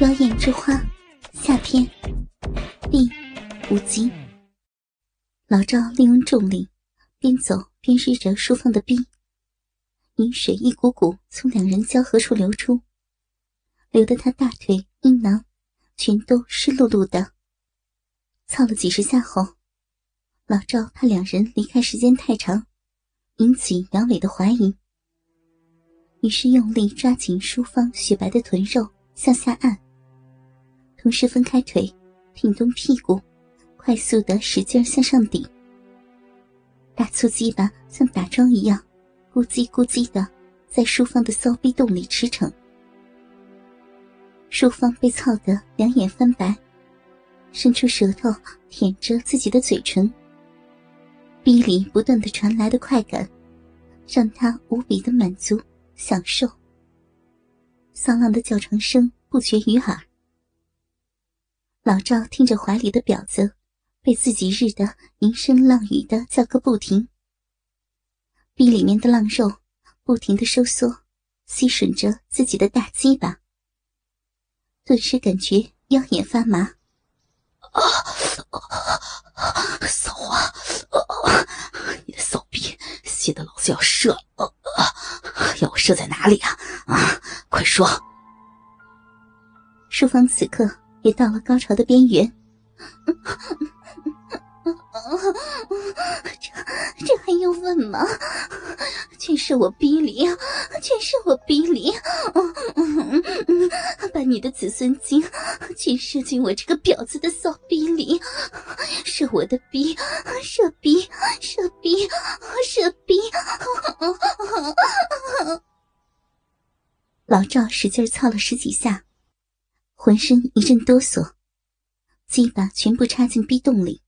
妖艳之花下篇第五集。老赵利用重力，边走边试着舒芳的逼，饮水一股股从两人交合处流出，流得他大腿、阴囊全都湿漉漉的。操了几十下后，老赵怕两人离开时间太长，引起杨伟的怀疑，于是用力抓紧舒芳雪白的臀肉向下按。同时分开腿，挺动屁股，快速的使劲向上顶。大粗鸡巴像打桩一样，咕叽咕叽的在淑芳的骚逼洞里驰骋。淑芳被操得两眼翻白，伸出舌头舔着自己的嘴唇。逼里不断的传来的快感，让她无比的满足享受。骚浪的叫床声不绝于耳。老赵听着怀里的婊子被自己日的淫声浪语的叫个不停，逼里面的浪肉不停的收缩，吸吮着自己的大鸡巴，顿时感觉腰眼发麻。啊，骚啊！你的骚逼吸得老子要射了！要我射在哪里啊？啊，快说！淑芳此刻。也到了高潮的边缘，这这还用问吗？全是我逼里，全是我逼里，把你的子孙精全射进我这个婊子的骚逼里，射我的逼，射逼，射逼，射逼！老赵使劲操了十几下。浑身一阵哆嗦，鸡巴全部插进逼洞里，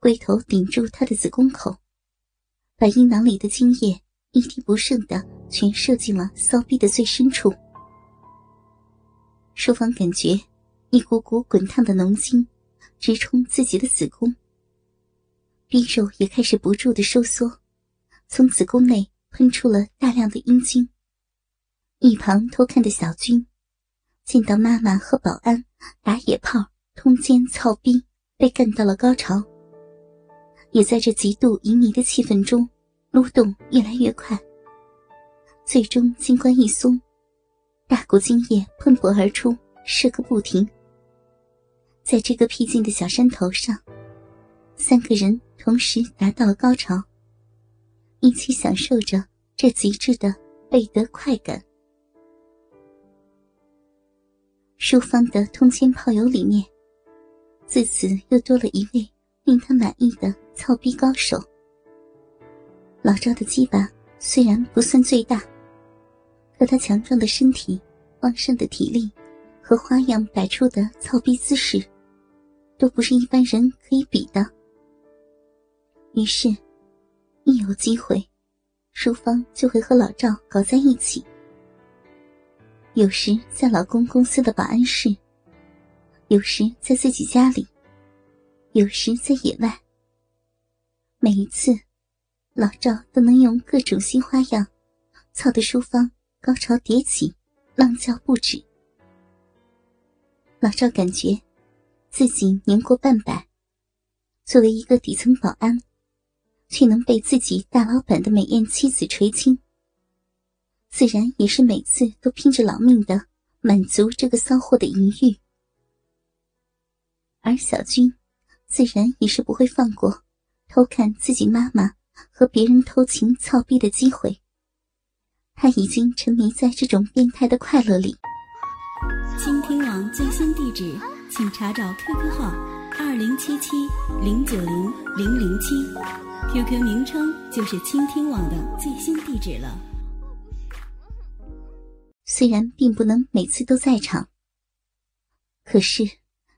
龟头顶住他的子宫口，把阴囊里的精液一滴不剩的全射进了骚逼的最深处。淑芳感觉一股股滚烫的浓精直冲自己的子宫，逼肉也开始不住的收缩，从子宫内喷出了大量的阴精。一旁偷看的小军。见到妈妈和保安打野炮、通奸、操逼，被干到了高潮，也在这极度淫靡的气氛中，撸动越来越快。最终金冠一松，大股精液喷薄而出，射个不停。在这个僻静的小山头上，三个人同时达到了高潮，一起享受着这极致的倍得快感。淑芳的通奸炮友里面，自此又多了一位令他满意的操逼高手。老赵的鸡巴虽然不算最大，可他强壮的身体、旺盛的体力和花样百出的操逼姿势，都不是一般人可以比的。于是，一有机会，淑芳就会和老赵搞在一起。有时在老公公司的保安室，有时在自己家里，有时在野外。每一次，老赵都能用各种新花样，操得淑芳高潮迭起，浪叫不止。老赵感觉自己年过半百，作为一个底层保安，却能被自己大老板的美艳妻子垂青。自然也是每次都拼着老命的满足这个骚货的淫欲，而小军自然也是不会放过偷看自己妈妈和别人偷情操逼的机会。他已经沉迷在这种变态的快乐里。倾听网最新地址，请查找 QQ 号二零七七零九零零零七，QQ 名称就是倾听网的最新地址了。虽然并不能每次都在场，可是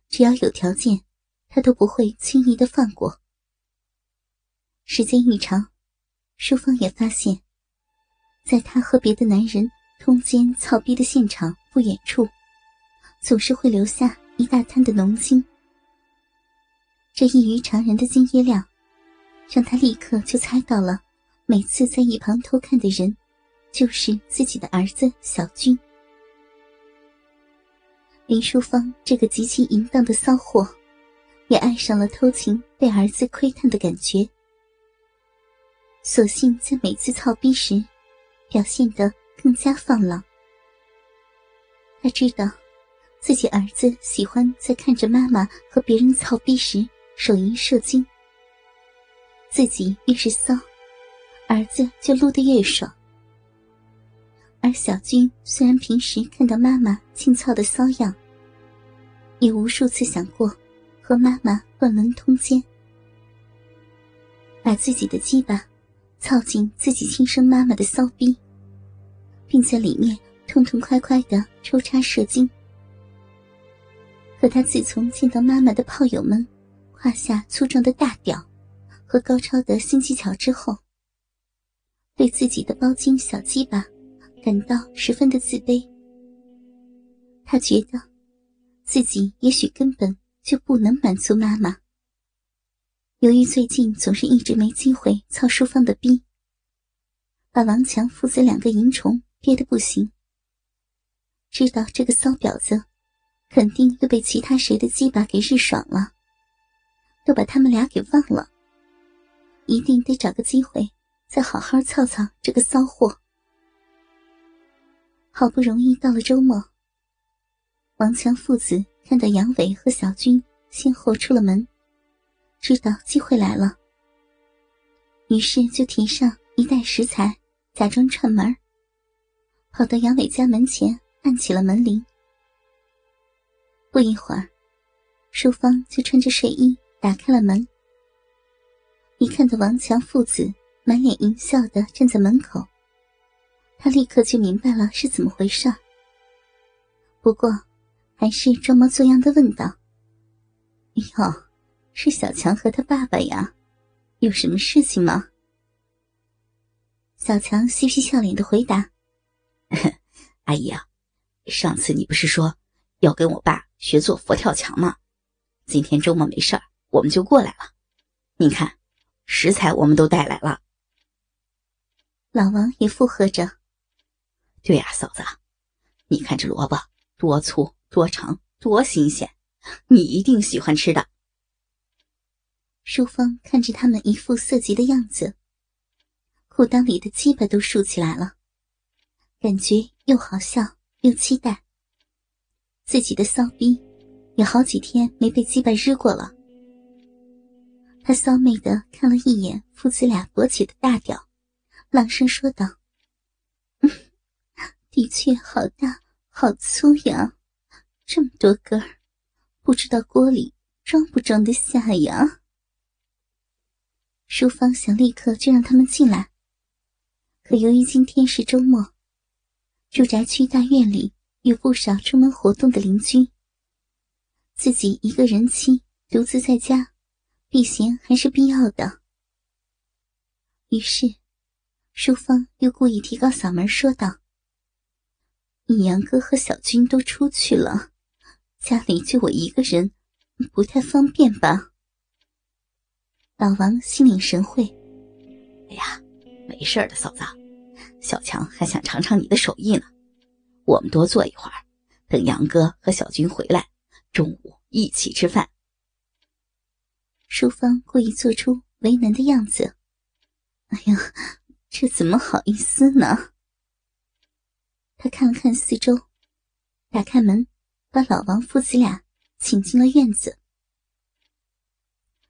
只要有条件，他都不会轻易的放过。时间一长，淑芳也发现，在他和别的男人通奸操逼的现场不远处，总是会留下一大滩的浓精。这异于常人的精液量，让他立刻就猜到了，每次在一旁偷看的人。就是自己的儿子小军。林淑芳这个极其淫荡的骚货，也爱上了偷情被儿子窥探的感觉。索性在每次操逼时，表现得更加放浪。他知道，自己儿子喜欢在看着妈妈和别人操逼时手淫射精。自己越是骚，儿子就撸得越爽。而小军虽然平时看到妈妈静操的骚样，也无数次想过和妈妈乱伦通奸，把自己的鸡巴操进自己亲生妈妈的骚逼，并在里面痛痛快快的抽插射精。可他自从见到妈妈的炮友们胯下粗壮的大屌和高超的新技巧之后，对自己的包茎小鸡巴。感到十分的自卑，他觉得自己也许根本就不能满足妈妈。由于最近总是一直没机会操淑芳的逼，把王强父子两个淫虫憋得不行。知道这个骚婊子肯定又被其他谁的鸡巴给日爽了，都把他们俩给忘了，一定得找个机会再好好操操这个骚货。好不容易到了周末，王强父子看到杨伟和小军先后出了门，知道机会来了，于是就提上一袋食材，假装串门，跑到杨伟家门前按起了门铃。不一会儿，淑芳就穿着睡衣打开了门，一看到王强父子满脸淫笑的站在门口。他立刻就明白了是怎么回事不过，还是装模作样的问道：“哟，是小强和他爸爸呀？有什么事情吗？”小强嬉皮笑脸的回答：“阿姨啊，上次你不是说要跟我爸学做佛跳墙吗？今天周末没事儿，我们就过来了。你看，食材我们都带来了。”老王也附和着。对呀，嫂子，你看这萝卜多粗多长多新鲜，你一定喜欢吃的。淑芳看着他们一副色急的样子，裤裆里的鸡巴都竖起来了，感觉又好笑又期待。自己的骚逼有好几天没被鸡巴日过了，他骚媚的看了一眼父子俩勃起的大屌，朗声说道。却好大好粗呀，这么多根儿，不知道锅里装不装得下呀。淑芳想立刻就让他们进来，可由于今天是周末，住宅区大院里有不少出门活动的邻居，自己一个人妻独自在家，避嫌还是必要的。于是，淑芳又故意提高嗓门说道。你杨哥和小军都出去了，家里就我一个人，不太方便吧？老王心领神会。哎呀，没事的，嫂子，小强还想尝尝你的手艺呢。我们多坐一会儿，等杨哥和小军回来，中午一起吃饭。淑芳故意做出为难的样子。哎呀，这怎么好意思呢？他看了看四周，打开门，把老王父子俩请进了院子。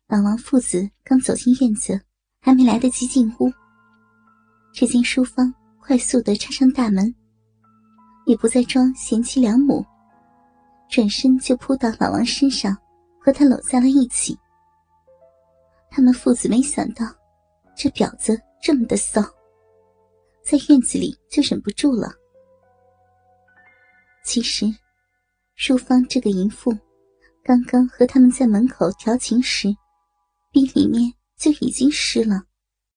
老王父子刚走进院子，还没来得及进屋，只见淑芳快速的插上大门，也不再装贤妻良母，转身就扑到老王身上，和他搂在了一起。他们父子没想到，这婊子这么的骚，在院子里就忍不住了。其实，淑芳这个淫妇，刚刚和他们在门口调情时，逼里面就已经湿了。